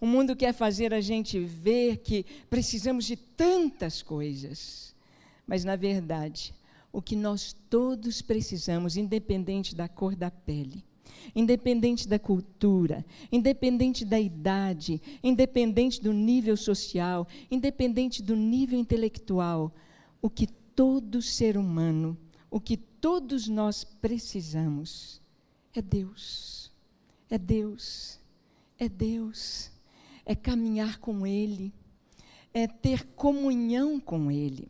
O mundo quer fazer a gente ver que precisamos de tantas coisas, mas na verdade, o que nós todos precisamos, independente da cor da pele, independente da cultura, independente da idade, independente do nível social, independente do nível intelectual, o que todo ser humano, o que todos nós precisamos é Deus. É Deus. É Deus. É caminhar com Ele. É ter comunhão com Ele.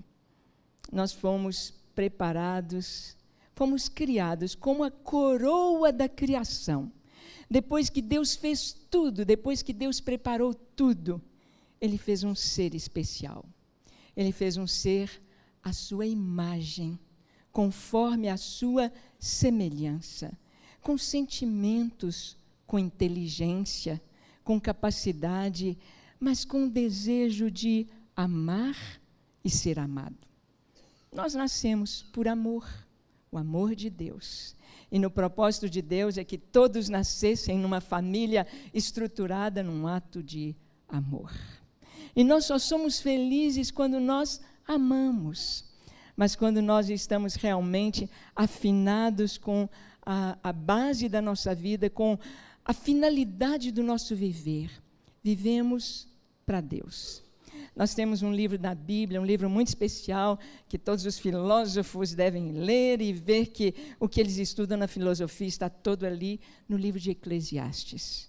Nós fomos preparados fomos criados como a coroa da criação. Depois que Deus fez tudo, depois que Deus preparou tudo, Ele fez um ser especial. Ele fez um ser à sua imagem, conforme a sua semelhança, com sentimentos, com inteligência, com capacidade, mas com desejo de amar e ser amado. Nós nascemos por amor o amor de Deus. E no propósito de Deus é que todos nascessem numa família estruturada num ato de amor. E nós só somos felizes quando nós amamos. Mas quando nós estamos realmente afinados com a, a base da nossa vida, com a finalidade do nosso viver, vivemos para Deus. Nós temos um livro da Bíblia, um livro muito especial, que todos os filósofos devem ler e ver que o que eles estudam na filosofia está todo ali no livro de Eclesiastes.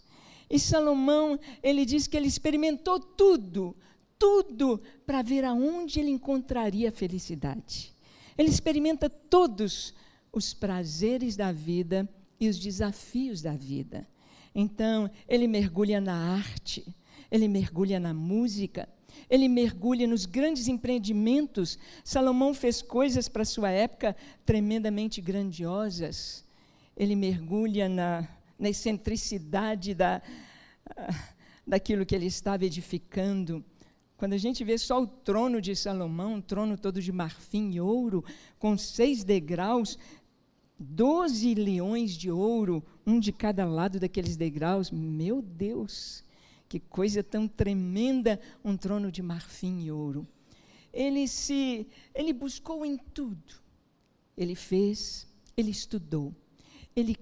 E Salomão, ele diz que ele experimentou tudo, tudo, para ver aonde ele encontraria felicidade. Ele experimenta todos os prazeres da vida e os desafios da vida. Então, ele mergulha na arte, ele mergulha na música, ele mergulha nos grandes empreendimentos. Salomão fez coisas para sua época tremendamente grandiosas. Ele mergulha na, na excentricidade da, daquilo que ele estava edificando. Quando a gente vê só o trono de Salomão, um trono todo de marfim e ouro, com seis degraus, doze leões de ouro, um de cada lado daqueles degraus, meu Deus! Que coisa tão tremenda, um trono de marfim e ouro. Ele se, ele buscou em tudo. Ele fez, ele estudou. Ele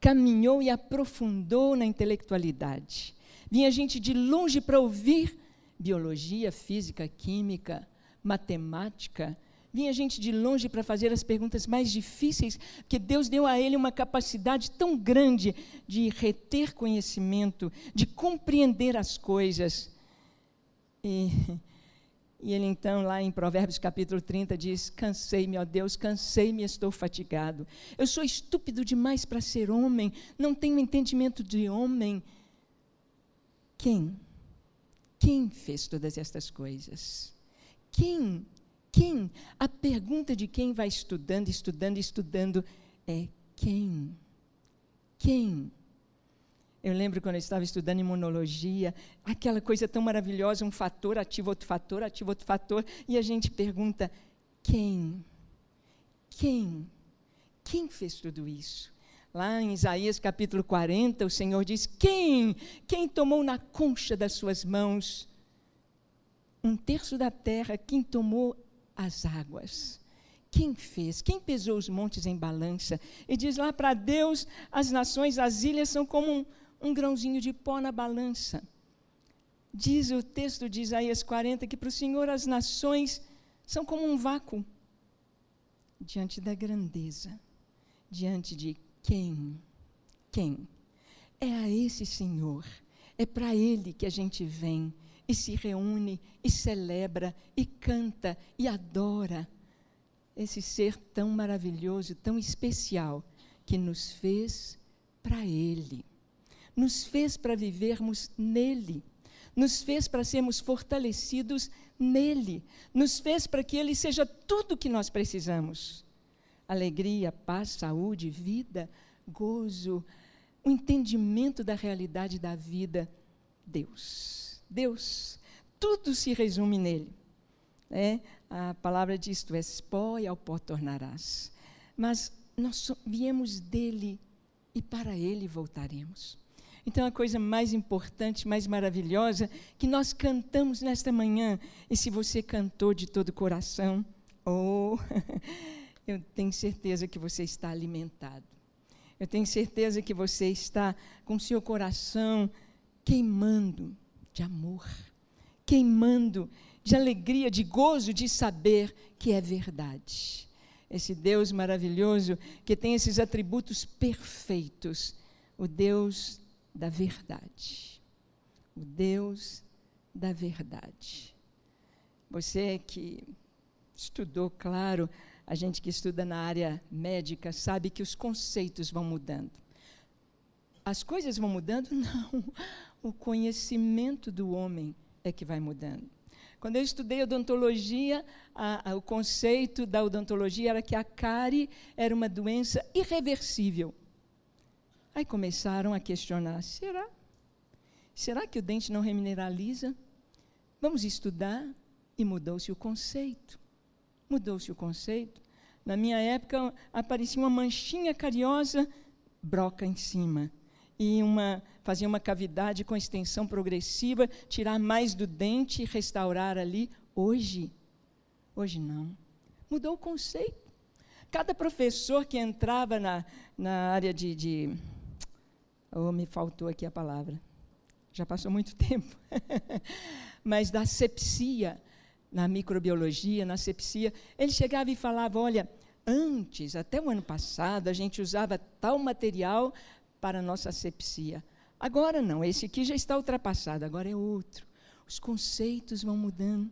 caminhou e aprofundou na intelectualidade. Vinha gente de longe para ouvir biologia, física, química, matemática, Vinha gente de longe para fazer as perguntas mais difíceis, porque Deus deu a ele uma capacidade tão grande de reter conhecimento, de compreender as coisas. E, e ele então, lá em Provérbios capítulo 30, diz: Cansei-me, ó Deus, cansei-me, estou fatigado. Eu sou estúpido demais para ser homem, não tenho entendimento de homem. Quem? Quem fez todas estas coisas? Quem quem? A pergunta de quem vai estudando, estudando, estudando é quem? Quem? Eu lembro quando eu estava estudando imunologia, aquela coisa tão maravilhosa, um fator ativa outro fator, ativa outro fator, e a gente pergunta: quem? Quem? Quem fez tudo isso? Lá em Isaías capítulo 40, o Senhor diz: Quem? Quem tomou na concha das suas mãos um terço da terra? Quem tomou as águas. Quem fez? Quem pesou os montes em balança? E diz lá para Deus: as nações, as ilhas são como um, um grãozinho de pó na balança. Diz o texto de Isaías 40 que para o Senhor as nações são como um vácuo diante da grandeza, diante de quem? Quem? É a esse Senhor, é para Ele que a gente vem e se reúne e celebra e canta e adora esse ser tão maravilhoso, tão especial que nos fez para Ele, nos fez para vivermos nele, nos fez para sermos fortalecidos nele, nos fez para que Ele seja tudo o que nós precisamos: alegria, paz, saúde, vida, gozo, o entendimento da realidade da vida. Deus. Deus. Tudo se resume nele. É, a palavra diz: Tu és pó e ao pó tornarás. Mas nós viemos dele e para ele voltaremos. Então, a coisa mais importante, mais maravilhosa, que nós cantamos nesta manhã, e se você cantou de todo o coração, oh, eu tenho certeza que você está alimentado. Eu tenho certeza que você está com seu coração queimando de amor, queimando de alegria, de gozo, de saber que é verdade. Esse Deus maravilhoso que tem esses atributos perfeitos, o Deus da verdade. O Deus da verdade. Você que estudou, claro, a gente que estuda na área médica sabe que os conceitos vão mudando. As coisas vão mudando? Não. O conhecimento do homem é que vai mudando. Quando eu estudei odontologia, a, a, o conceito da odontologia era que a cárie era uma doença irreversível. Aí começaram a questionar: será? Será que o dente não remineraliza? Vamos estudar. E mudou-se o conceito. Mudou-se o conceito. Na minha época, aparecia uma manchinha cariosa, broca em cima. E uma, fazia uma cavidade com extensão progressiva, tirar mais do dente e restaurar ali. Hoje, hoje não. Mudou o conceito. Cada professor que entrava na, na área de, de Oh, me faltou aqui a palavra. Já passou muito tempo. Mas da sepsia, na microbiologia, na sepsia, ele chegava e falava: olha, antes, até o ano passado, a gente usava tal material para a nossa sepsia. Agora não, esse aqui já está ultrapassado, agora é outro. Os conceitos vão mudando.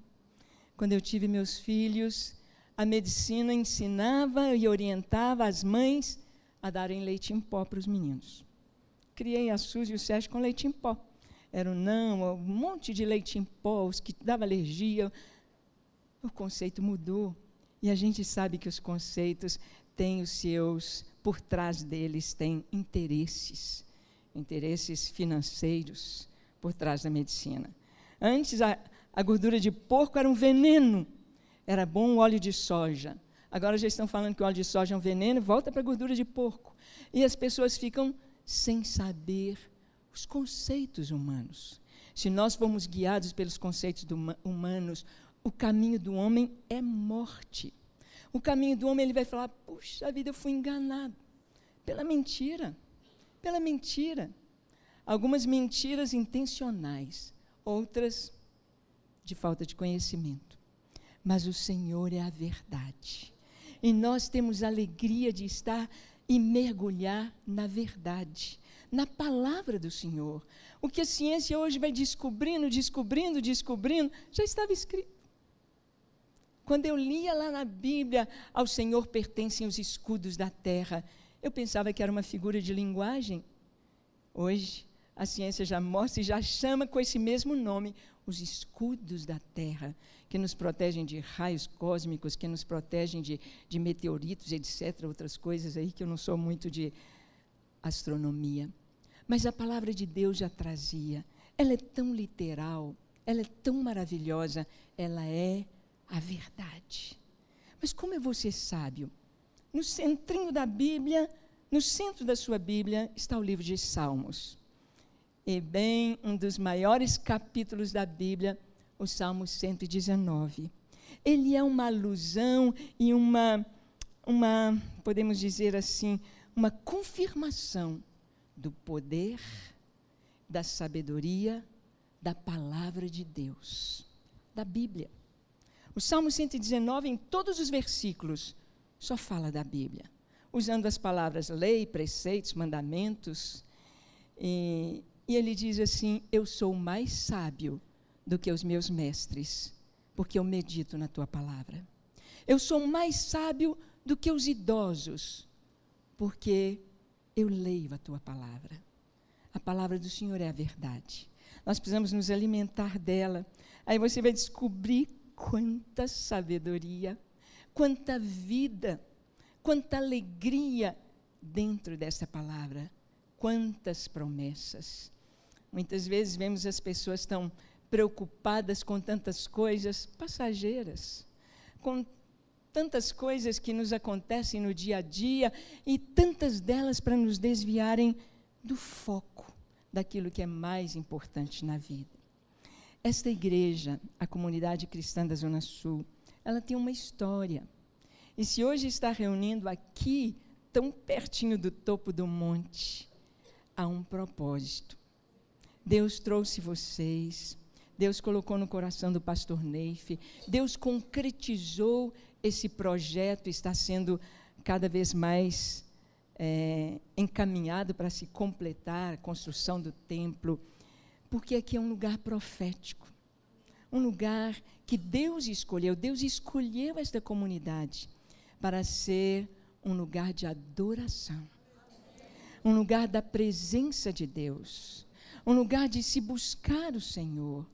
Quando eu tive meus filhos, a medicina ensinava e orientava as mães a darem leite em pó para os meninos criei a Suzy e o Sérgio com leite em pó. Era o não, um monte de leite em pó, os que dava alergia. O conceito mudou. E a gente sabe que os conceitos têm os seus, por trás deles, têm interesses, interesses financeiros por trás da medicina. Antes, a, a gordura de porco era um veneno, era bom o óleo de soja. Agora já estão falando que o óleo de soja é um veneno, volta para a gordura de porco. E as pessoas ficam sem saber os conceitos humanos. Se nós formos guiados pelos conceitos humanos, o caminho do homem é morte. O caminho do homem, ele vai falar: puxa vida, eu fui enganado pela mentira. Pela mentira. Algumas mentiras intencionais, outras de falta de conhecimento. Mas o Senhor é a verdade. E nós temos a alegria de estar e mergulhar na verdade, na palavra do Senhor. O que a ciência hoje vai descobrindo, descobrindo, descobrindo, já estava escrito. Quando eu lia lá na Bíblia, ao Senhor pertencem os escudos da terra, eu pensava que era uma figura de linguagem. Hoje, a ciência já mostra e já chama com esse mesmo nome os escudos da terra, que nos protegem de raios cósmicos, que nos protegem de, de meteoritos, etc., outras coisas aí que eu não sou muito de astronomia. Mas a palavra de Deus já trazia. Ela é tão literal, ela é tão maravilhosa, ela é a verdade. Mas como é você sábio? No centrinho da Bíblia, no centro da sua Bíblia, está o livro de Salmos e bem um dos maiores capítulos da Bíblia, o Salmo 119. Ele é uma alusão e uma, uma, podemos dizer assim, uma confirmação do poder, da sabedoria, da palavra de Deus, da Bíblia. O Salmo 119, em todos os versículos, só fala da Bíblia, usando as palavras lei, preceitos, mandamentos. E, e ele diz assim: Eu sou mais sábio do que os meus mestres, porque eu medito na tua palavra. Eu sou mais sábio do que os idosos, porque eu leio a tua palavra. A palavra do Senhor é a verdade. Nós precisamos nos alimentar dela. Aí você vai descobrir quanta sabedoria, quanta vida, quanta alegria dentro dessa palavra, quantas promessas. Muitas vezes vemos as pessoas tão preocupadas com tantas coisas passageiras, com tantas coisas que nos acontecem no dia a dia e tantas delas para nos desviarem do foco, daquilo que é mais importante na vida. Esta igreja, a comunidade cristã da Zona Sul, ela tem uma história. E se hoje está reunindo aqui, tão pertinho do topo do monte, há um propósito. Deus trouxe vocês, Deus colocou no coração do pastor Neif, Deus concretizou esse projeto, está sendo cada vez mais é, encaminhado para se completar a construção do templo, porque aqui é um lugar profético, um lugar que Deus escolheu, Deus escolheu esta comunidade para ser um lugar de adoração, um lugar da presença de Deus, um lugar de se buscar o Senhor.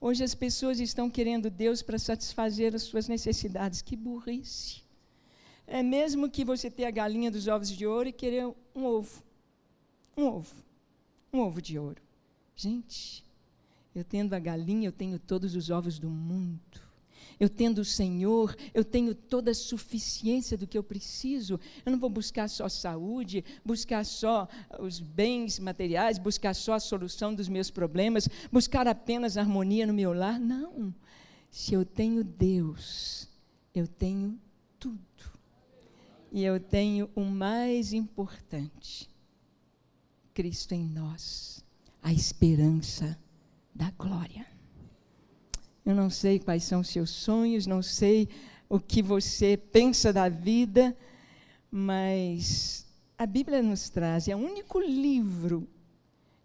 Hoje as pessoas estão querendo Deus para satisfazer as suas necessidades. Que burrice! É mesmo que você tenha a galinha dos ovos de ouro e querer um ovo. Um ovo. Um ovo de ouro. Gente, eu tendo a galinha, eu tenho todos os ovos do mundo. Eu tendo o Senhor, eu tenho toda a suficiência do que eu preciso. Eu não vou buscar só saúde, buscar só os bens materiais, buscar só a solução dos meus problemas, buscar apenas harmonia no meu lar. Não. Se eu tenho Deus, eu tenho tudo. E eu tenho o mais importante: Cristo em nós, a esperança da glória. Eu não sei quais são os seus sonhos, não sei o que você pensa da vida, mas a Bíblia nos traz, é o único livro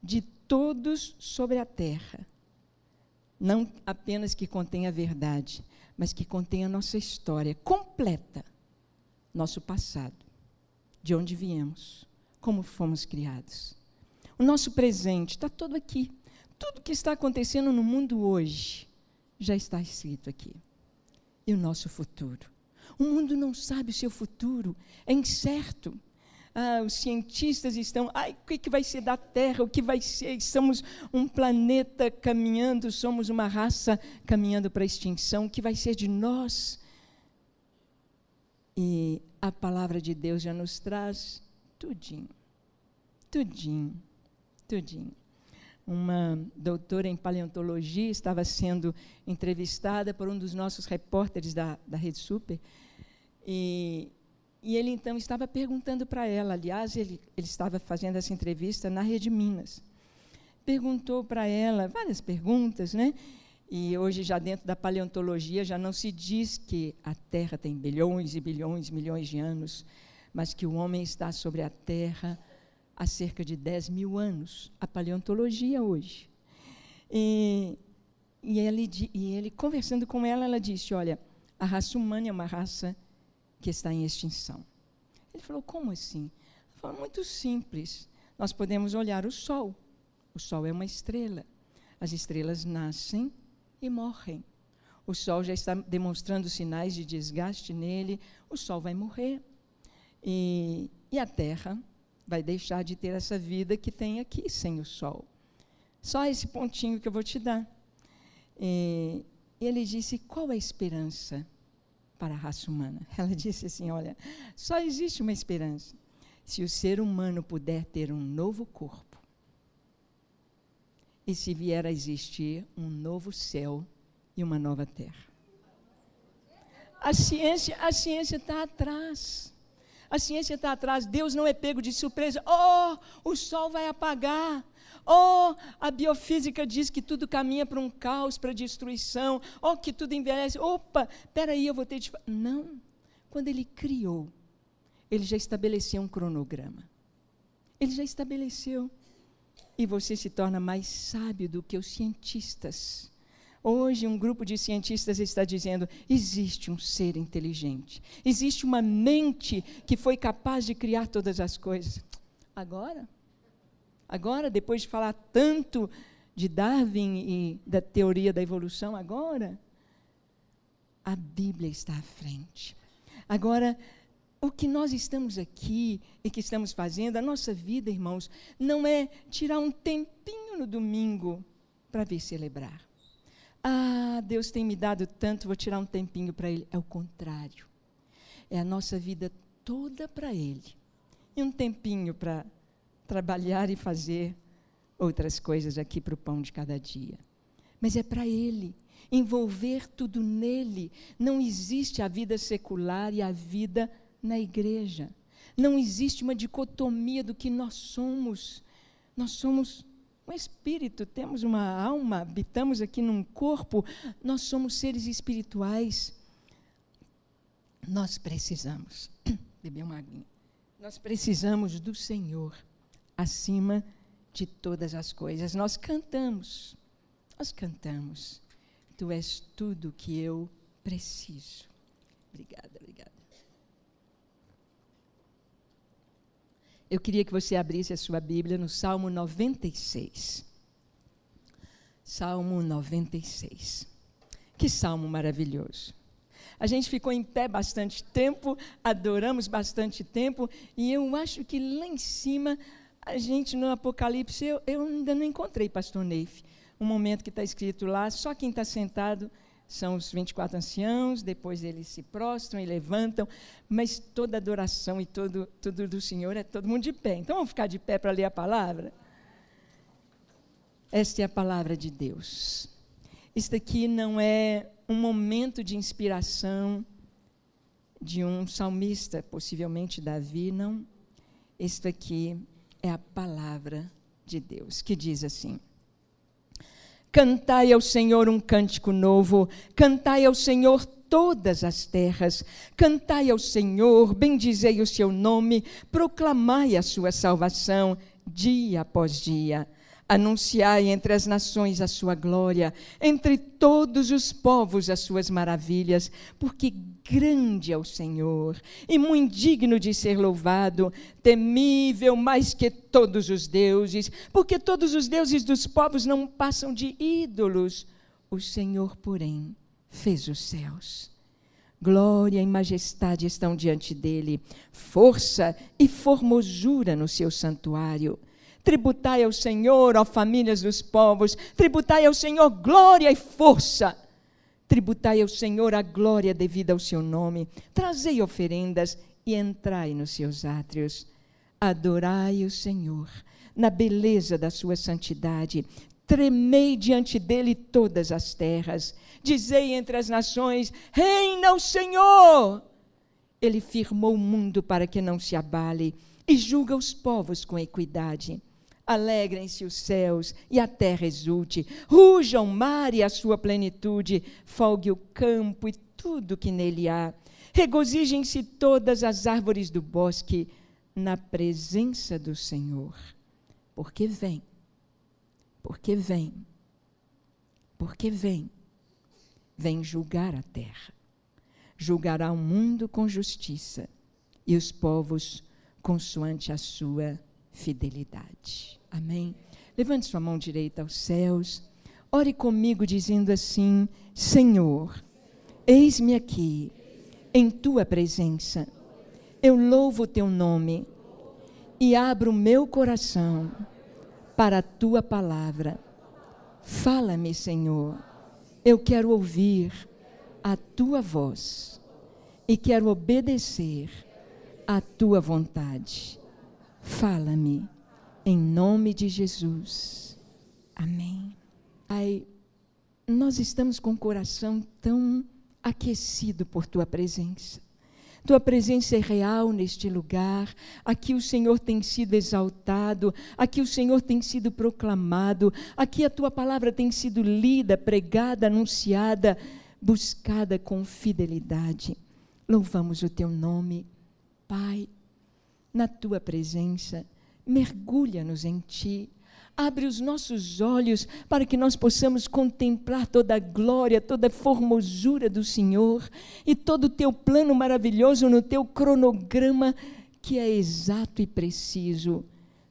de todos sobre a terra, não apenas que contém a verdade, mas que contém a nossa história completa, nosso passado, de onde viemos, como fomos criados. O nosso presente está todo aqui. Tudo que está acontecendo no mundo hoje já está escrito aqui. E o nosso futuro? O mundo não sabe o seu futuro, é incerto. Ah, os cientistas estão, ai, o que, vai ser da Terra? O que vai ser? Somos um planeta caminhando, somos uma raça caminhando para a extinção. O que vai ser de nós? E a palavra de Deus já nos traz tudinho, tudinho, tudinho uma doutora em paleontologia, estava sendo entrevistada por um dos nossos repórteres da, da Rede Super, e, e ele então estava perguntando para ela, aliás, ele, ele estava fazendo essa entrevista na Rede Minas, perguntou para ela várias perguntas, né? E hoje, já dentro da paleontologia, já não se diz que a Terra tem bilhões e bilhões, milhões de anos, mas que o homem está sobre a Terra há cerca de 10 mil anos, a paleontologia hoje. E, e, ele, e ele, conversando com ela, ela disse: Olha, a raça humana é uma raça que está em extinção. Ele falou: Como assim? Falou: Muito simples. Nós podemos olhar o Sol. O Sol é uma estrela. As estrelas nascem e morrem. O Sol já está demonstrando sinais de desgaste nele. O Sol vai morrer. E, e a Terra vai deixar de ter essa vida que tem aqui sem o sol. Só esse pontinho que eu vou te dar. E ele disse: qual é a esperança para a raça humana? Ela disse assim: olha, só existe uma esperança. Se o ser humano puder ter um novo corpo, e se vier a existir um novo céu e uma nova terra. A ciência, a ciência está atrás. A ciência está atrás, Deus não é pego de surpresa. Oh, o sol vai apagar. Oh, a biofísica diz que tudo caminha para um caos, para destruição. Oh, que tudo envelhece. Opa, peraí, eu vou ter de. Não. Quando ele criou, ele já estabeleceu um cronograma. Ele já estabeleceu. E você se torna mais sábio do que os cientistas. Hoje, um grupo de cientistas está dizendo: existe um ser inteligente, existe uma mente que foi capaz de criar todas as coisas. Agora, agora, depois de falar tanto de Darwin e da teoria da evolução, agora, a Bíblia está à frente. Agora, o que nós estamos aqui e que estamos fazendo, a nossa vida, irmãos, não é tirar um tempinho no domingo para vir celebrar. Ah, Deus tem me dado tanto, vou tirar um tempinho para Ele. É o contrário. É a nossa vida toda para Ele. E um tempinho para trabalhar e fazer outras coisas aqui para o pão de cada dia. Mas é para Ele, envolver tudo nele. Não existe a vida secular e a vida na igreja. Não existe uma dicotomia do que nós somos. Nós somos um espírito, temos uma alma, habitamos aqui num corpo, nós somos seres espirituais. Nós precisamos, beber uma aguinha, nós precisamos do Senhor acima de todas as coisas. Nós cantamos, nós cantamos. Tu és tudo que eu preciso. Obrigada, obrigada. Eu queria que você abrisse a sua Bíblia no Salmo 96. Salmo 96. Que salmo maravilhoso. A gente ficou em pé bastante tempo, adoramos bastante tempo, e eu acho que lá em cima, a gente no Apocalipse, eu, eu ainda não encontrei Pastor Neif. Um momento que está escrito lá, só quem está sentado são os 24 anciãos, depois eles se prostram e levantam, mas toda adoração e todo, tudo do Senhor é todo mundo de pé. Então vamos ficar de pé para ler a palavra? Esta é a palavra de Deus. Isto aqui não é um momento de inspiração de um salmista, possivelmente Davi, não. Isto aqui é a palavra de Deus, que diz assim: Cantai ao Senhor um cântico novo, cantai ao Senhor todas as terras, cantai ao Senhor, bendizei o seu nome, proclamai a sua salvação dia após dia. Anunciai entre as nações a sua glória, entre todos os povos as suas maravilhas, porque grande é o Senhor e muito digno de ser louvado, temível mais que todos os deuses, porque todos os deuses dos povos não passam de ídolos. O Senhor, porém, fez os céus. Glória e majestade estão diante dele, força e formosura no seu santuário. Tributai ao Senhor, ó famílias dos povos, tributai ao Senhor glória e força. Tributai ao Senhor a glória devida ao seu nome. Trazei oferendas e entrai nos seus átrios. Adorai o Senhor na beleza da sua santidade. Tremei diante dele todas as terras. Dizei entre as nações: Reina o Senhor! Ele firmou o mundo para que não se abale e julga os povos com equidade. Alegrem-se os céus e a terra exulte, ruja o mar e a sua plenitude, folgue o campo e tudo que nele há. Regozijem-se todas as árvores do bosque na presença do Senhor, porque vem, porque vem, porque vem, vem julgar a terra, julgará o mundo com justiça e os povos consoante a sua fidelidade. Amém? Levante sua mão direita aos céus. Ore comigo dizendo assim: Senhor, eis-me aqui, em tua presença. Eu louvo o teu nome e abro o meu coração para a tua palavra. Fala-me, Senhor. Eu quero ouvir a tua voz e quero obedecer à tua vontade. Fala-me, em nome de Jesus. Amém. Pai, nós estamos com o coração tão aquecido por tua presença. Tua presença é real neste lugar. Aqui o Senhor tem sido exaltado, aqui o Senhor tem sido proclamado, aqui a tua palavra tem sido lida, pregada, anunciada, buscada com fidelidade. Louvamos o teu nome, Pai na tua presença. Mergulha-nos em ti. Abre os nossos olhos para que nós possamos contemplar toda a glória, toda a formosura do Senhor e todo o teu plano maravilhoso no teu cronograma, que é exato e preciso.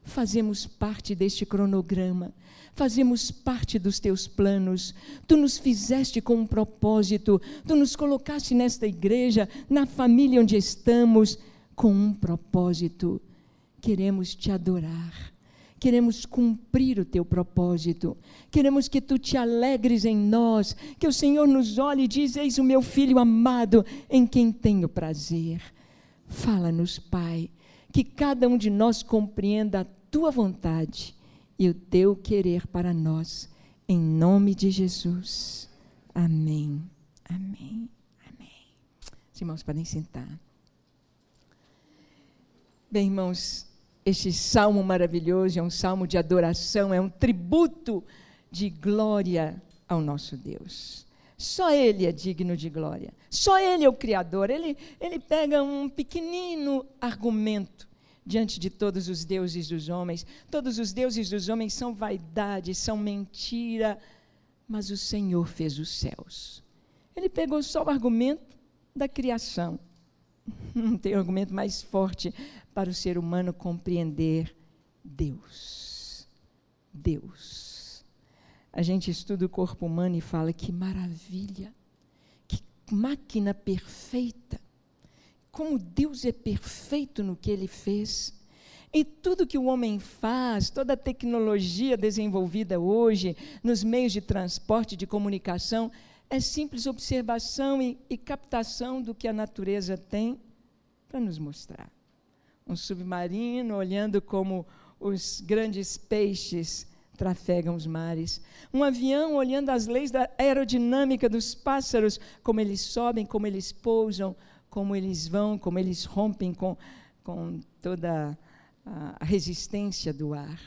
Fazemos parte deste cronograma, fazemos parte dos teus planos. Tu nos fizeste com um propósito, tu nos colocaste nesta igreja, na família onde estamos com um propósito. Queremos te adorar. Queremos cumprir o teu propósito. Queremos que tu te alegres em nós. Que o Senhor nos olhe e diz: Eis o meu filho amado, em quem tenho prazer. Fala-nos, Pai, que cada um de nós compreenda a tua vontade e o teu querer para nós, em nome de Jesus. Amém. Amém. Amém. Os irmãos podem sentar. Bem, irmãos, este salmo maravilhoso é um salmo de adoração, é um tributo de glória ao nosso Deus. Só Ele é digno de glória. Só Ele é o Criador. Ele, ele pega um pequenino argumento diante de todos os deuses dos homens. Todos os deuses dos homens são vaidade, são mentira, mas o Senhor fez os céus. Ele pegou só o argumento da criação. Não tem argumento mais forte para o ser humano compreender Deus. Deus. A gente estuda o corpo humano e fala que maravilha, que máquina perfeita como Deus é perfeito no que ele fez. E tudo que o homem faz, toda a tecnologia desenvolvida hoje, nos meios de transporte, de comunicação, é simples observação e, e captação do que a natureza tem para nos mostrar. Um submarino olhando como os grandes peixes trafegam os mares. Um avião olhando as leis da aerodinâmica dos pássaros, como eles sobem, como eles pousam, como eles vão, como eles rompem com, com toda a resistência do ar.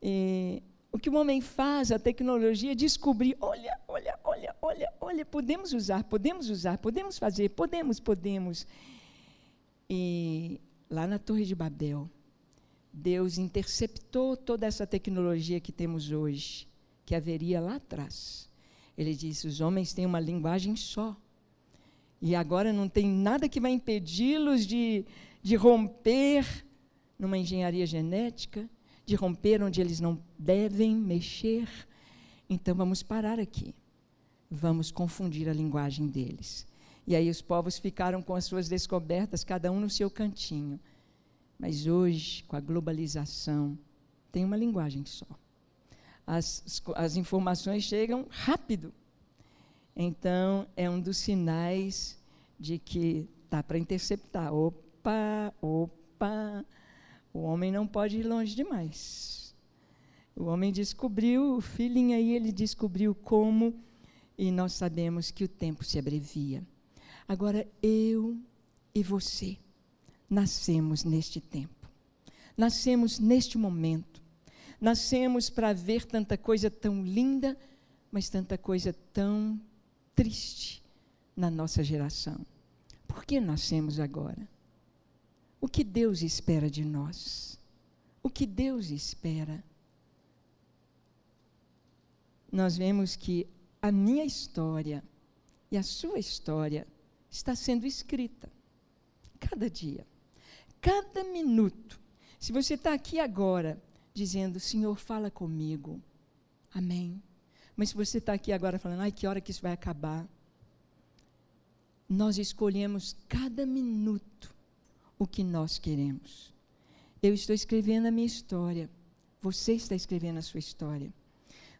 E o que o homem faz, a tecnologia, é descobrir: olha, olha, olha, olha, olha, podemos usar, podemos usar, podemos fazer, podemos, podemos. E lá na Torre de Babel, Deus interceptou toda essa tecnologia que temos hoje, que haveria lá atrás. Ele disse: os homens têm uma linguagem só. E agora não tem nada que vai impedi-los de, de romper numa engenharia genética, de romper onde eles não devem mexer. Então vamos parar aqui. Vamos confundir a linguagem deles. E aí os povos ficaram com as suas descobertas, cada um no seu cantinho. Mas hoje, com a globalização, tem uma linguagem só. As, as informações chegam rápido. Então, é um dos sinais de que está para interceptar. Opa, opa, o homem não pode ir longe demais. O homem descobriu, o filhinho aí, ele descobriu como, e nós sabemos que o tempo se abrevia. Agora, eu e você nascemos neste tempo, nascemos neste momento, nascemos para ver tanta coisa tão linda, mas tanta coisa tão triste na nossa geração. Por que nascemos agora? O que Deus espera de nós? O que Deus espera? Nós vemos que a minha história e a sua história está sendo escrita cada dia, cada minuto. Se você está aqui agora dizendo, Senhor, fala comigo, amém. Mas se você está aqui agora falando, ai, que hora que isso vai acabar? Nós escolhemos cada minuto o que nós queremos. Eu estou escrevendo a minha história. Você está escrevendo a sua história.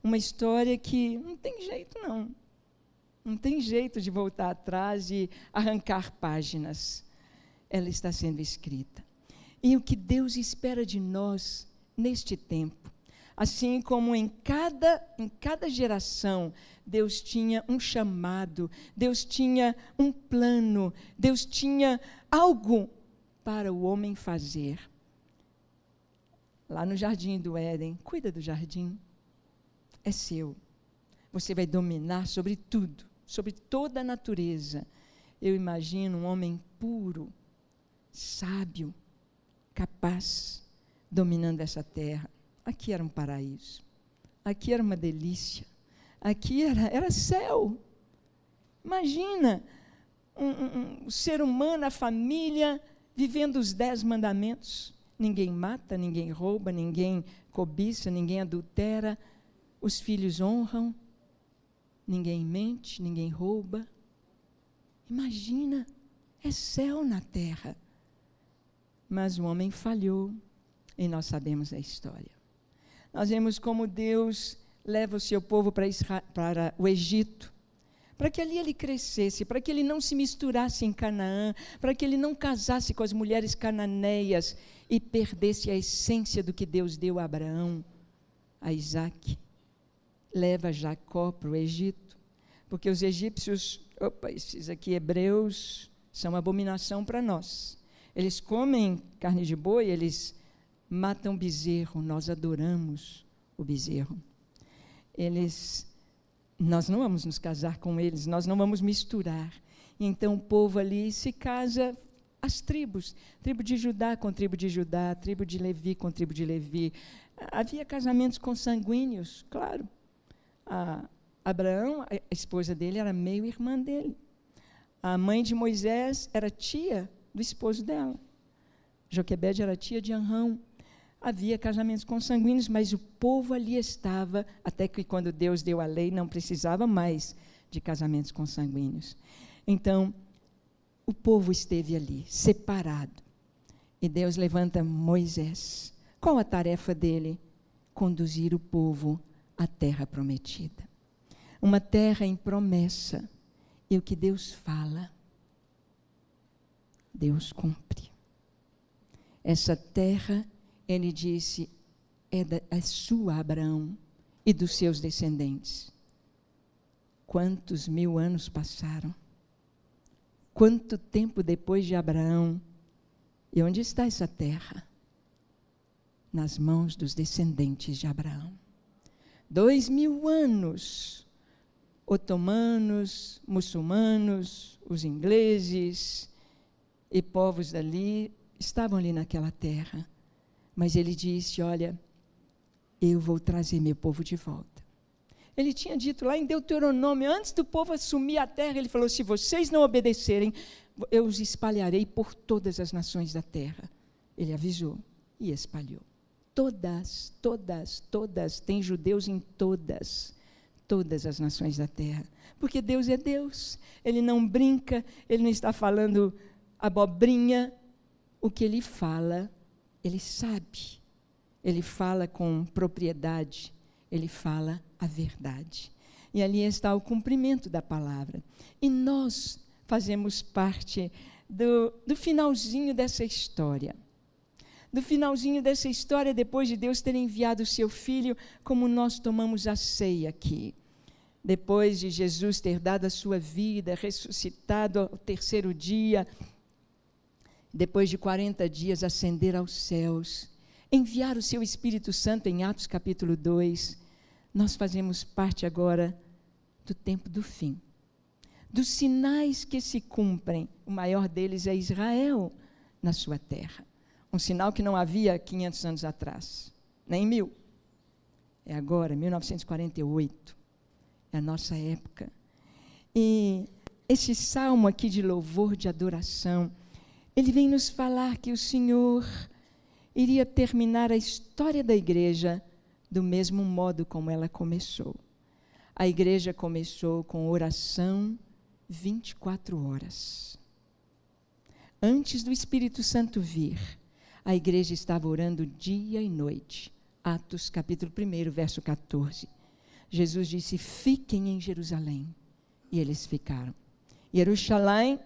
Uma história que não tem jeito, não. Não tem jeito de voltar atrás e arrancar páginas. Ela está sendo escrita. E o que Deus espera de nós neste tempo Assim como em cada, em cada geração, Deus tinha um chamado, Deus tinha um plano, Deus tinha algo para o homem fazer. Lá no jardim do Éden, cuida do jardim, é seu. Você vai dominar sobre tudo, sobre toda a natureza. Eu imagino um homem puro, sábio, capaz, dominando essa terra. Aqui era um paraíso. Aqui era uma delícia. Aqui era, era céu. Imagina um, um, um ser humano, a família, vivendo os dez mandamentos. Ninguém mata, ninguém rouba, ninguém cobiça, ninguém adultera. Os filhos honram. Ninguém mente, ninguém rouba. Imagina, é céu na terra. Mas o homem falhou e nós sabemos a história nós vemos como Deus leva o seu povo para, Israel, para o Egito, para que ali ele crescesse, para que ele não se misturasse em Canaã, para que ele não casasse com as mulheres cananeias e perdesse a essência do que Deus deu a Abraão, a Isaac, leva Jacó para o Egito, porque os egípcios, opa, esses aqui hebreus são abominação para nós. Eles comem carne de boi, eles matam bezerro, nós adoramos o bezerro. Eles nós não vamos nos casar com eles, nós não vamos misturar. Então o povo ali se casa as tribos, tribo de Judá com tribo de Judá, tribo de Levi com tribo de Levi. Havia casamentos consanguíneos, claro. A Abraão, a esposa dele, era meio irmã dele. A mãe de Moisés era tia do esposo dela. Joquebede era tia de Anrão. Havia casamentos consanguíneos, mas o povo ali estava, até que quando Deus deu a lei, não precisava mais de casamentos consanguíneos. Então, o povo esteve ali, separado. E Deus levanta Moisés. Qual a tarefa dele? Conduzir o povo à terra prometida. Uma terra em promessa. E o que Deus fala, Deus cumpre. Essa terra ele disse: é, da, é sua, Abraão, e dos seus descendentes. Quantos mil anos passaram? Quanto tempo depois de Abraão? E onde está essa terra? Nas mãos dos descendentes de Abraão. Dois mil anos, otomanos, muçulmanos, os ingleses e povos dali estavam ali naquela terra mas ele disse: Olha, eu vou trazer meu povo de volta. Ele tinha dito lá em Deuteronômio, antes do povo assumir a terra, ele falou: Se vocês não obedecerem, eu os espalharei por todas as nações da terra. Ele avisou e espalhou. Todas, todas, todas, tem judeus em todas, todas as nações da terra. Porque Deus é Deus. Ele não brinca, ele não está falando abobrinha. O que ele fala ele sabe, ele fala com propriedade, ele fala a verdade. E ali está o cumprimento da palavra. E nós fazemos parte do, do finalzinho dessa história. Do finalzinho dessa história, depois de Deus ter enviado o seu filho, como nós tomamos a ceia aqui. Depois de Jesus ter dado a sua vida, ressuscitado ao terceiro dia, depois de 40 dias, ascender aos céus, enviar o seu Espírito Santo em Atos capítulo 2, nós fazemos parte agora do tempo do fim. Dos sinais que se cumprem, o maior deles é Israel na sua terra. Um sinal que não havia 500 anos atrás, nem mil. É agora, 1948. É a nossa época. E esse salmo aqui de louvor, de adoração, ele vem nos falar que o Senhor iria terminar a história da igreja do mesmo modo como ela começou. A igreja começou com oração 24 horas. Antes do Espírito Santo vir, a igreja estava orando dia e noite. Atos capítulo 1, verso 14. Jesus disse: Fiquem em Jerusalém. E eles ficaram. Jerusalém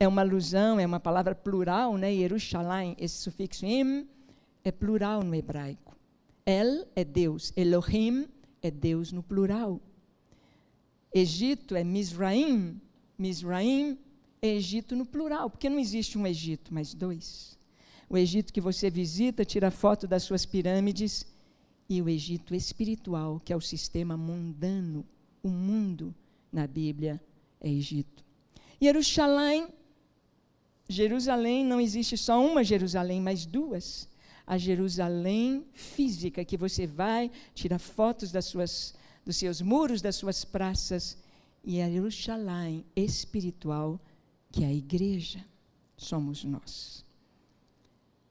é uma alusão, é uma palavra plural, né? Yerushalayim, esse sufixo im é plural no hebraico. El é Deus, Elohim é Deus no plural. Egito é Misraim, Misraim é Egito no plural, porque não existe um Egito, mas dois. O Egito que você visita, tira foto das suas pirâmides, e o Egito espiritual, que é o sistema mundano, o mundo na Bíblia é Egito. Jerusalém Jerusalém não existe só uma Jerusalém, mas duas. A Jerusalém física, que você vai, tira fotos das suas, dos seus muros, das suas praças, e a Jerusalém espiritual, que é a igreja, somos nós.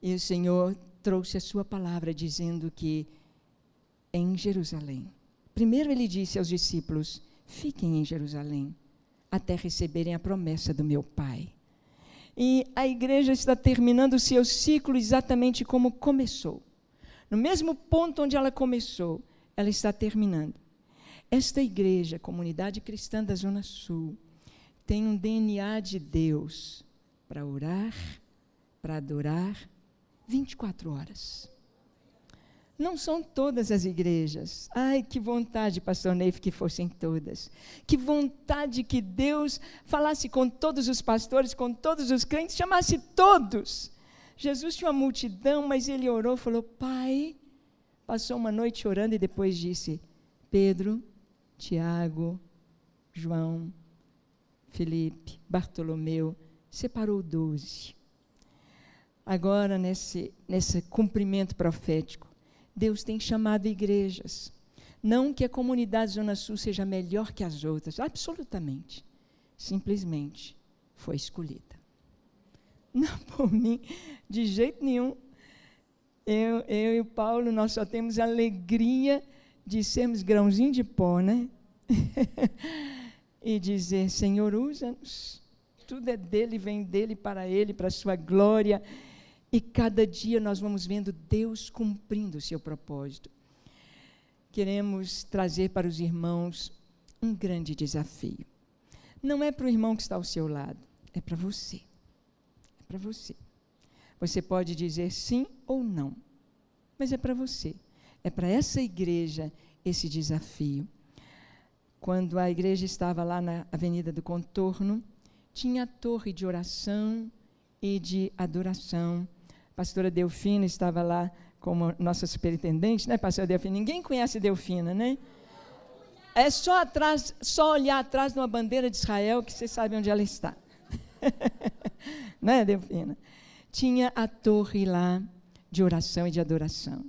E o Senhor trouxe a sua palavra dizendo que em Jerusalém, primeiro ele disse aos discípulos: fiquem em Jerusalém até receberem a promessa do meu Pai. E a igreja está terminando o seu ciclo exatamente como começou. No mesmo ponto onde ela começou, ela está terminando. Esta igreja, Comunidade Cristã da Zona Sul, tem um DNA de Deus para orar, para adorar 24 horas. Não são todas as igrejas. Ai, que vontade, pastor Neif, que fossem todas. Que vontade que Deus falasse com todos os pastores, com todos os crentes, chamasse todos. Jesus tinha uma multidão, mas ele orou, falou: Pai, passou uma noite orando e depois disse: Pedro, Tiago, João, Felipe, Bartolomeu, separou doze. Agora, nesse, nesse cumprimento profético, Deus tem chamado igrejas. Não que a comunidade Zona Sul seja melhor que as outras, absolutamente. Simplesmente foi escolhida. Não por mim, de jeito nenhum. Eu, eu e o Paulo, nós só temos alegria de sermos grãozinho de pó, né? e dizer: Senhor, usa-nos. Tudo é dele, vem dele, para ele, para a sua glória. E cada dia nós vamos vendo Deus cumprindo o seu propósito. Queremos trazer para os irmãos um grande desafio. Não é para o irmão que está ao seu lado, é para você. É para você. Você pode dizer sim ou não, mas é para você. É para essa igreja esse desafio. Quando a igreja estava lá na Avenida do Contorno, tinha a torre de oração e de adoração pastora Delfina estava lá como nossa superintendente, né, pastora Delfina? Ninguém conhece Delfina, né? É só atrás, só olhar atrás de uma bandeira de Israel que você sabe onde ela está. né, Delfina? Tinha a torre lá de oração e de adoração.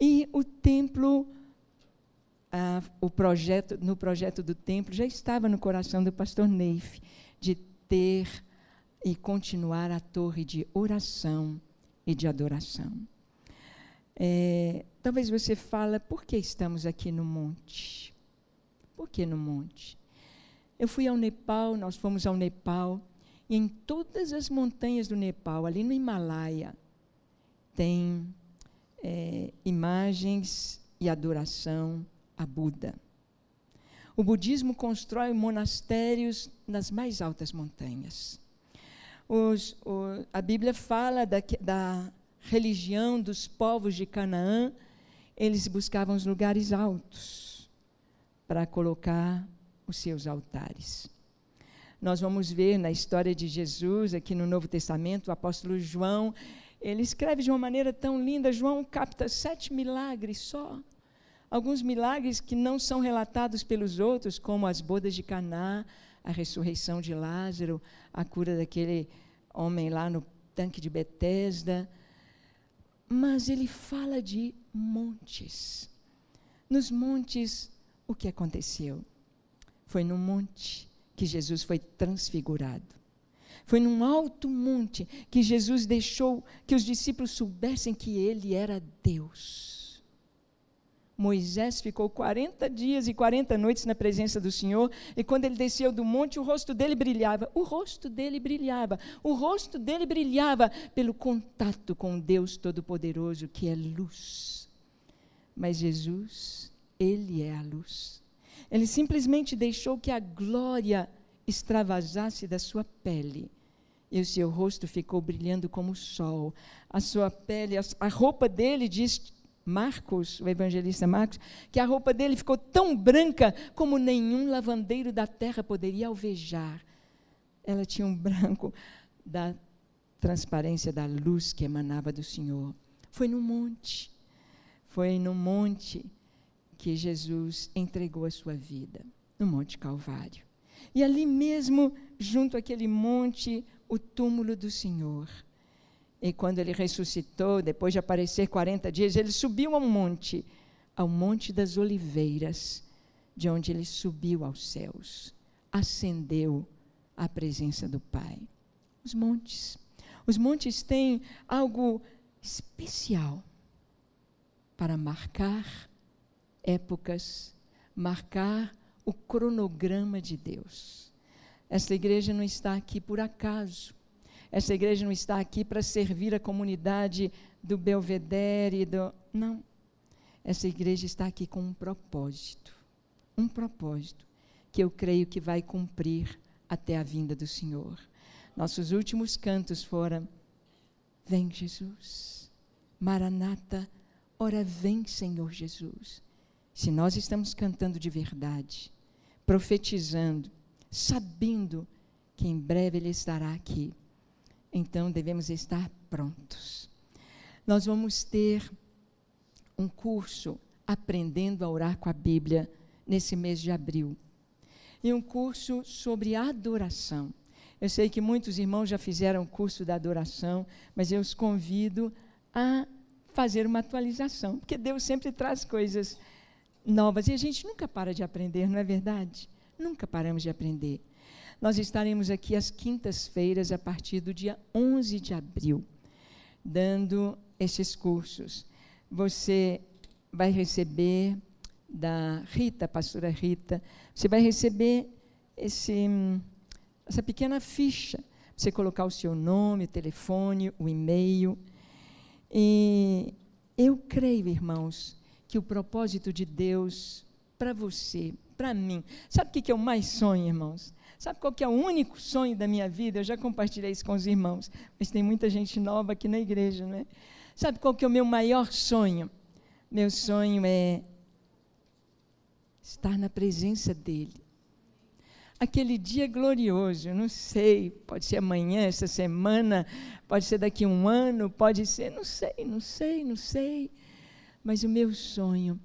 E o templo, ah, o projeto, no projeto do templo, já estava no coração do pastor Neif, de ter e continuar a torre de oração e de adoração. É, talvez você fale, por que estamos aqui no monte? Por que no monte? Eu fui ao Nepal, nós fomos ao Nepal, e em todas as montanhas do Nepal, ali no Himalaia, tem é, imagens e adoração a Buda. O budismo constrói monastérios nas mais altas montanhas. Os, o, a Bíblia fala da, da religião dos povos de Canaã, eles buscavam os lugares altos para colocar os seus altares. Nós vamos ver na história de Jesus, aqui no Novo Testamento, o apóstolo João, ele escreve de uma maneira tão linda. João capta sete milagres só. Alguns milagres que não são relatados pelos outros, como as bodas de Caná, a ressurreição de Lázaro, a cura daquele homem lá no tanque de Betesda. Mas ele fala de montes. Nos montes, o que aconteceu? Foi no monte que Jesus foi transfigurado. Foi num alto monte que Jesus deixou que os discípulos soubessem que ele era Deus. Moisés ficou 40 dias e 40 noites na presença do Senhor, e quando ele desceu do monte, o rosto dele brilhava. O rosto dele brilhava. O rosto dele brilhava pelo contato com Deus Todo-Poderoso, que é luz. Mas Jesus, ele é a luz. Ele simplesmente deixou que a glória extravasasse da sua pele. E o seu rosto ficou brilhando como o sol. A sua pele, a roupa dele diz Marcos, o evangelista Marcos, que a roupa dele ficou tão branca como nenhum lavandeiro da terra poderia alvejar. Ela tinha um branco da transparência da luz que emanava do Senhor. Foi no monte, foi no monte que Jesus entregou a sua vida, no Monte Calvário. E ali mesmo, junto àquele monte, o túmulo do Senhor. E quando ele ressuscitou, depois de aparecer 40 dias, ele subiu a um monte, ao Monte das Oliveiras, de onde ele subiu aos céus, ascendeu à presença do Pai. Os montes. Os montes têm algo especial para marcar épocas, marcar o cronograma de Deus. Esta igreja não está aqui por acaso. Essa igreja não está aqui para servir a comunidade do Belvedere, do... não. Essa igreja está aqui com um propósito. Um propósito que eu creio que vai cumprir até a vinda do Senhor. Nossos últimos cantos foram: Vem Jesus, Maranata, Ora, vem, Senhor Jesus. Se nós estamos cantando de verdade, profetizando, sabendo que em breve Ele estará aqui, então devemos estar prontos. Nós vamos ter um curso aprendendo a orar com a Bíblia nesse mês de abril. E um curso sobre adoração. Eu sei que muitos irmãos já fizeram o curso da adoração, mas eu os convido a fazer uma atualização, porque Deus sempre traz coisas novas e a gente nunca para de aprender, não é verdade? Nunca paramos de aprender. Nós estaremos aqui às quintas-feiras, a partir do dia 11 de abril, dando esses cursos. Você vai receber da Rita, pastora Rita, você vai receber esse, essa pequena ficha, você colocar o seu nome, o telefone, o e-mail. E eu creio, irmãos, que o propósito de Deus para você, para mim, sabe o que, eu mais sonho, irmãos? Sabe qual que é o único sonho da minha vida? Eu já compartilhei isso com os irmãos, mas tem muita gente nova aqui na igreja, né? Sabe qual que é o meu maior sonho? Meu sonho é estar na presença dEle. Aquele dia glorioso, não sei, pode ser amanhã, essa semana, pode ser daqui a um ano, pode ser, não sei, não sei, não sei. Mas o meu sonho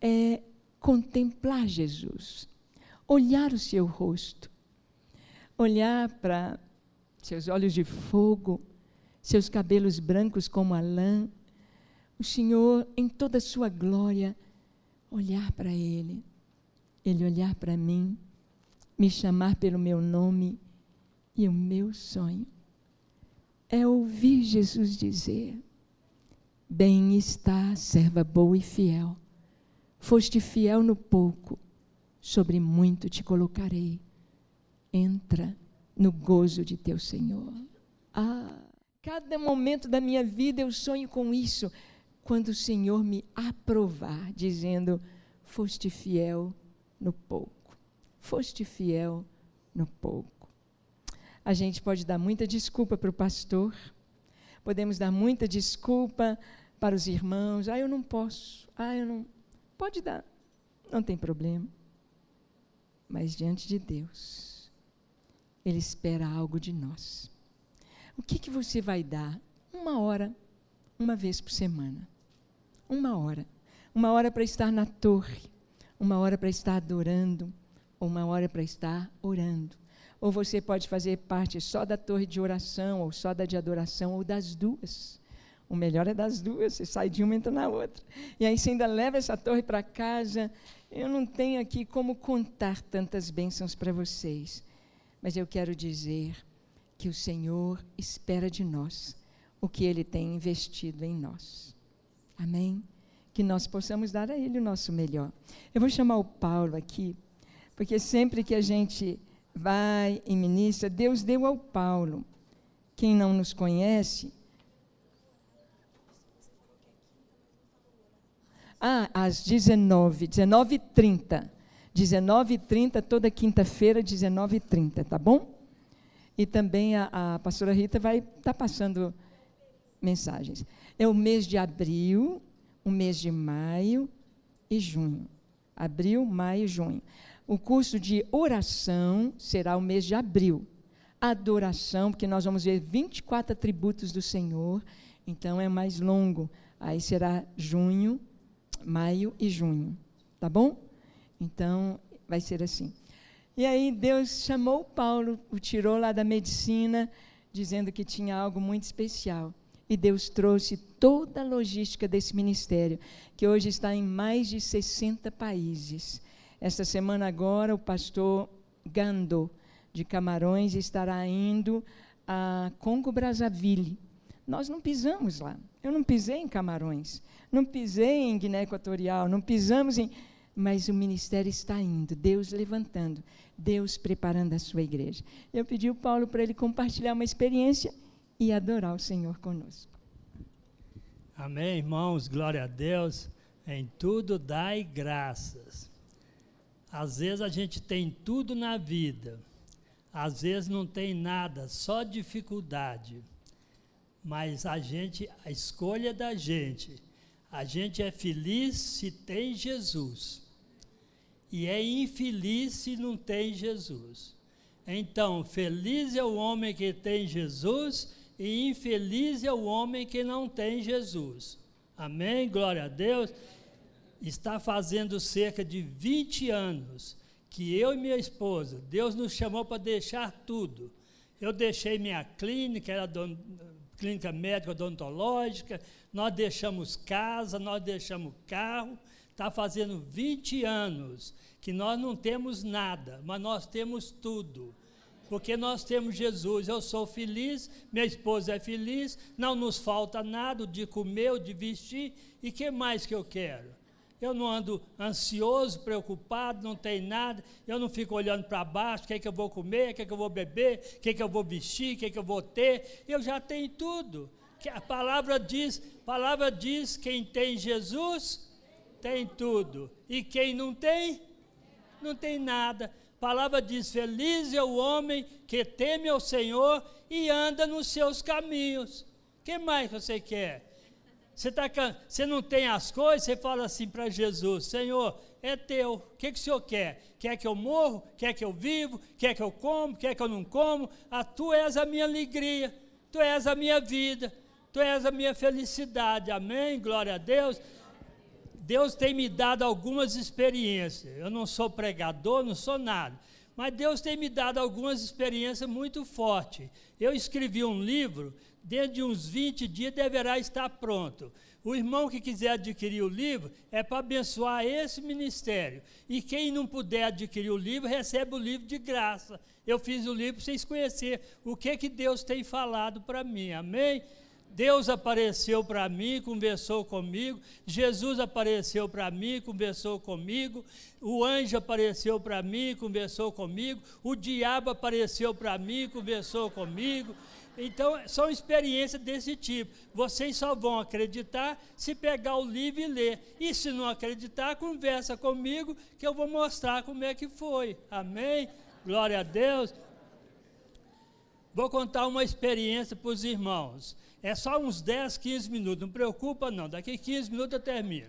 é contemplar Jesus, olhar o seu rosto, olhar para seus olhos de fogo, seus cabelos brancos como a lã, o Senhor em toda a sua glória, olhar para Ele, Ele olhar para mim, me chamar pelo meu nome e o meu sonho é ouvir Jesus dizer: Bem está, serva boa e fiel. Foste fiel no pouco, sobre muito te colocarei. Entra no gozo de teu Senhor. Ah, cada momento da minha vida eu sonho com isso quando o Senhor me aprovar, dizendo: Foste fiel no pouco, foste fiel no pouco. A gente pode dar muita desculpa para o pastor, podemos dar muita desculpa para os irmãos. Ah, eu não posso. Ah, eu não. Pode dar, não tem problema. Mas diante de Deus, Ele espera algo de nós. O que, que você vai dar? Uma hora, uma vez por semana. Uma hora. Uma hora para estar na torre, uma hora para estar adorando, ou uma hora para estar orando. Ou você pode fazer parte só da torre de oração, ou só da de adoração, ou das duas. O melhor é das duas, você sai de uma e entra na outra. E aí você ainda leva essa torre para casa. Eu não tenho aqui como contar tantas bênçãos para vocês, mas eu quero dizer que o Senhor espera de nós o que Ele tem investido em nós. Amém? Que nós possamos dar a Ele o nosso melhor. Eu vou chamar o Paulo aqui, porque sempre que a gente vai e ministra, Deus deu ao Paulo. Quem não nos conhece. Ah, às 19, 19h30. 19h30, toda quinta-feira, 19h30, tá bom? E também a, a pastora Rita vai estar tá passando mensagens. É o mês de abril, o mês de maio e junho. Abril, maio e junho. O curso de oração será o mês de abril. Adoração, porque nós vamos ver 24 atributos do Senhor, então é mais longo. Aí será junho, maio e junho. Tá bom? Então, vai ser assim. E aí Deus chamou Paulo, o tirou lá da medicina, dizendo que tinha algo muito especial. E Deus trouxe toda a logística desse ministério, que hoje está em mais de 60 países. Esta semana agora, o pastor Gando, de Camarões, estará indo a Congo Brazzaville. Nós não pisamos lá. Eu não pisei em Camarões, não pisei em Guiné Equatorial, não pisamos em. Mas o ministério está indo, Deus levantando, Deus preparando a sua igreja. Eu pedi o Paulo para ele compartilhar uma experiência e adorar o Senhor conosco. Amém, irmãos, glória a Deus. Em tudo dai graças. Às vezes a gente tem tudo na vida, às vezes não tem nada, só dificuldade. Mas a gente, a escolha da gente, A gente é feliz se tem Jesus. E é infeliz se não tem Jesus. Então, feliz é o homem que tem Jesus e infeliz é o homem que não tem Jesus. Amém? Glória a Deus. Está fazendo cerca de 20 anos que eu e minha esposa, Deus nos chamou para deixar tudo. Eu deixei minha clínica, era don, clínica médica odontológica, nós deixamos casa, nós deixamos carro. Está fazendo 20 anos que nós não temos nada, mas nós temos tudo porque nós temos Jesus. Eu sou feliz, minha esposa é feliz, não nos falta nada de comer, de vestir, e que mais que eu quero? Eu não ando ansioso, preocupado, não tem nada, eu não fico olhando para baixo, o que, é que eu vou comer, o que, é que eu vou beber, o que, é que eu vou vestir, o que, é que eu vou ter, eu já tenho tudo. A palavra diz, a palavra diz, quem tem Jesus tem tudo. E quem não tem, não tem nada palavra diz: Feliz é o homem que teme ao Senhor e anda nos seus caminhos. O que mais você quer? Você, tá, você não tem as coisas, você fala assim para Jesus: Senhor, é teu. O que, que o Senhor quer? Quer que eu morro? Quer que eu vivo? Quer que eu como? Quer que eu não como? Ah, tu és a minha alegria, tu és a minha vida, tu és a minha felicidade. Amém? Glória a Deus. Deus tem me dado algumas experiências. Eu não sou pregador, não sou nada. Mas Deus tem me dado algumas experiências muito fortes. Eu escrevi um livro, dentro de uns 20 dias deverá estar pronto. O irmão que quiser adquirir o livro é para abençoar esse ministério. E quem não puder adquirir o livro, recebe o livro de graça. Eu fiz o livro para vocês conhecerem o que, que Deus tem falado para mim. Amém? Deus apareceu para mim, conversou comigo, Jesus apareceu para mim, conversou comigo, o anjo apareceu para mim, conversou comigo, o diabo apareceu para mim, conversou comigo. Então, são experiências desse tipo. Vocês só vão acreditar se pegar o livro e ler. E se não acreditar, conversa comigo, que eu vou mostrar como é que foi. Amém? Glória a Deus. Vou contar uma experiência para os irmãos. É só uns 10, 15 minutos, não preocupa não, daqui 15 minutos eu termino.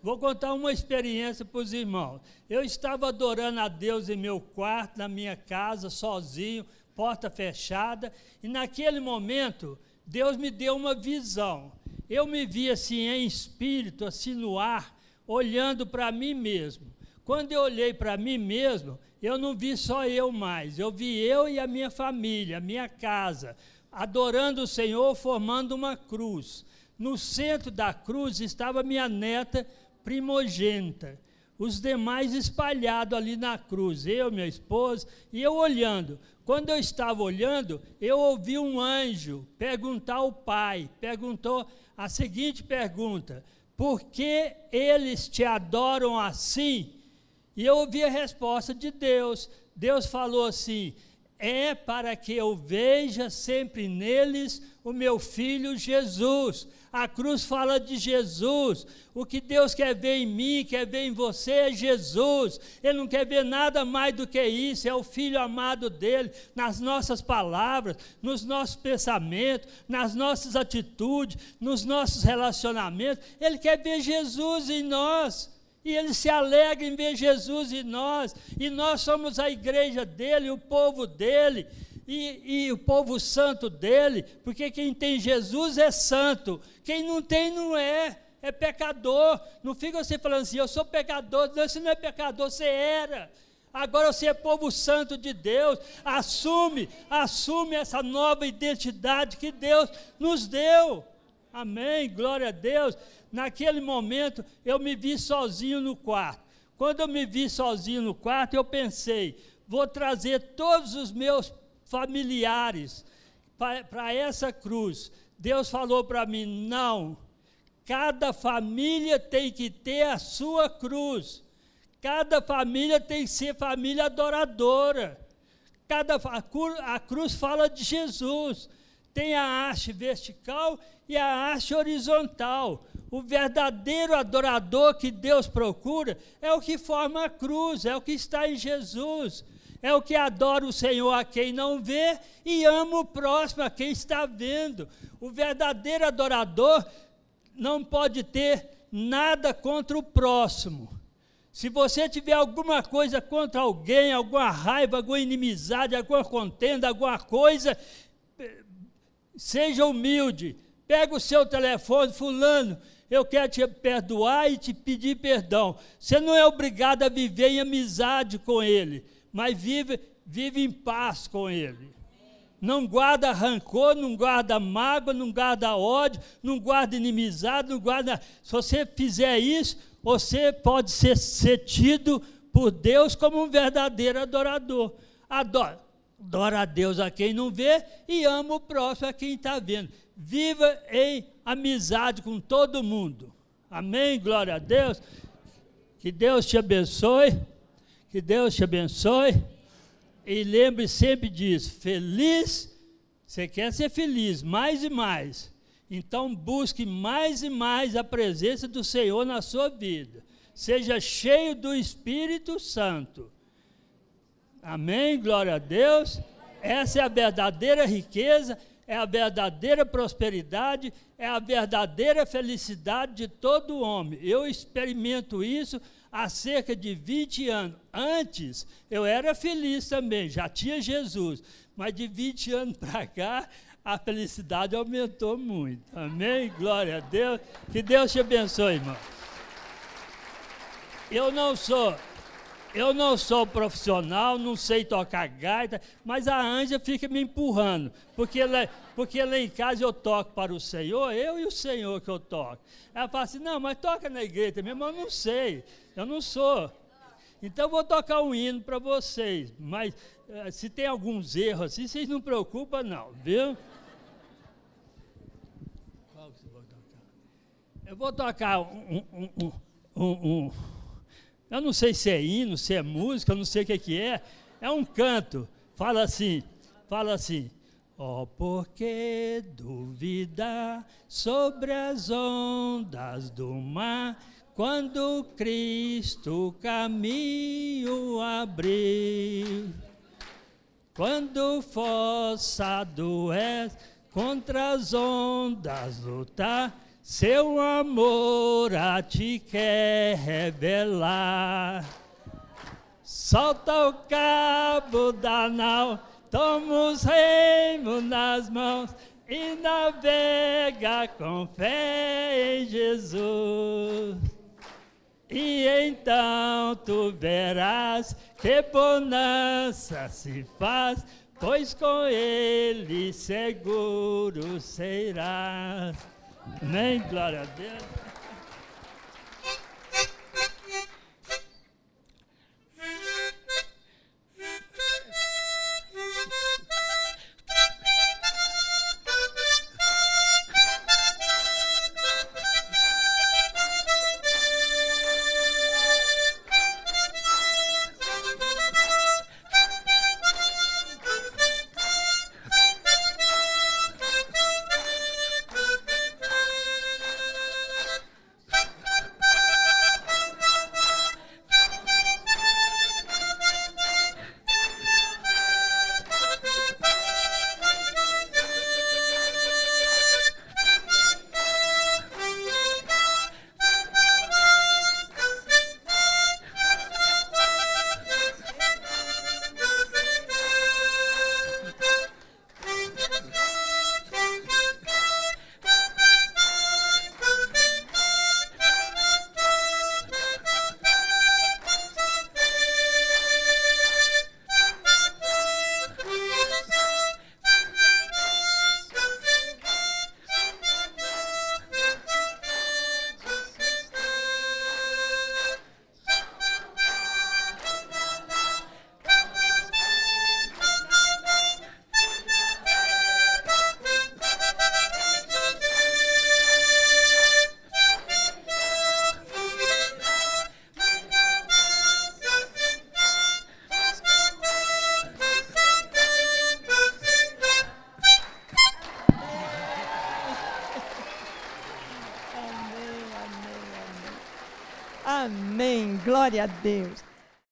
Vou contar uma experiência para os irmãos. Eu estava adorando a Deus em meu quarto, na minha casa, sozinho, porta fechada, e naquele momento, Deus me deu uma visão. Eu me vi assim em espírito, assim no ar, olhando para mim mesmo. Quando eu olhei para mim mesmo, eu não vi só eu mais, eu vi eu e a minha família, a minha casa adorando o Senhor, formando uma cruz. No centro da cruz estava minha neta primogênita, os demais espalhados ali na cruz, eu, minha esposa, e eu olhando. Quando eu estava olhando, eu ouvi um anjo perguntar ao pai, perguntou a seguinte pergunta: Por que eles te adoram assim? E eu ouvi a resposta de Deus. Deus falou assim: é para que eu veja sempre neles o meu filho Jesus. A cruz fala de Jesus. O que Deus quer ver em mim, quer ver em você é Jesus. Ele não quer ver nada mais do que isso. É o filho amado dele, nas nossas palavras, nos nossos pensamentos, nas nossas atitudes, nos nossos relacionamentos. Ele quer ver Jesus em nós e ele se alegra em ver Jesus em nós, e nós somos a igreja dele, o povo dele, e, e, o povo santo dele, porque quem tem Jesus é santo, quem não tem não é, é pecador. Não fica você falando assim, eu sou pecador, não, você não é pecador, você era. Agora você é povo santo de Deus, assume, assume essa nova identidade que Deus nos deu. Amém, glória a Deus. Naquele momento, eu me vi sozinho no quarto. Quando eu me vi sozinho no quarto, eu pensei: vou trazer todos os meus familiares para essa cruz. Deus falou para mim: não, cada família tem que ter a sua cruz. Cada família tem que ser família adoradora. Cada, a, a cruz fala de Jesus. Tem a haste vertical e a haste horizontal. O verdadeiro adorador que Deus procura é o que forma a cruz, é o que está em Jesus. É o que adora o Senhor a quem não vê e ama o próximo a quem está vendo. O verdadeiro adorador não pode ter nada contra o próximo. Se você tiver alguma coisa contra alguém, alguma raiva, alguma inimizade, alguma contenda, alguma coisa, seja humilde. Pega o seu telefone, fulano, eu quero te perdoar e te pedir perdão. Você não é obrigado a viver em amizade com ele, mas vive, vive em paz com ele. Não guarda rancor, não guarda mágoa, não guarda ódio, não guarda inimizade, não guarda. Se você fizer isso, você pode ser, ser tido por Deus como um verdadeiro adorador. Adora, adora a Deus a quem não vê e ama o próximo a quem está vendo. Viva em amizade com todo mundo. Amém? Glória a Deus. Que Deus te abençoe. Que Deus te abençoe. E lembre sempre disso: feliz, você quer ser feliz, mais e mais. Então busque mais e mais a presença do Senhor na sua vida. Seja cheio do Espírito Santo. Amém? Glória a Deus. Essa é a verdadeira riqueza, é a verdadeira prosperidade, é a verdadeira felicidade de todo homem. Eu experimento isso há cerca de 20 anos. Antes, eu era feliz também, já tinha Jesus. Mas de 20 anos para cá, a felicidade aumentou muito. Amém? Glória a Deus. Que Deus te abençoe, irmão. Eu não sou, eu não sou profissional, não sei tocar gaita, mas a Anja fica me empurrando, porque ela, porque lá em casa eu toco para o Senhor, eu e o Senhor que eu toco. Ela fala assim, não, mas toca na igreja mesmo, eu não sei. Eu não sou. Então vou tocar um hino para vocês. Mas uh, se tem alguns erros assim, vocês não preocupam, não, viu? Qual que você vai tocar? Eu vou tocar um, um, um, um, Eu não sei se é hino, se é música, eu não sei o que, que é. É um canto. Fala assim, fala assim. Oh, por que duvidar sobre as ondas do mar? quando Cristo caminho abriu, quando forçado és contra as ondas lutar, seu amor a ti quer revelar. Solta o cabo da nau, toma os remos nas mãos e navega com fé em Jesus. E então tu verás que bonança se faz, pois com ele seguro serás. Amém? Glória a Deus. Deus.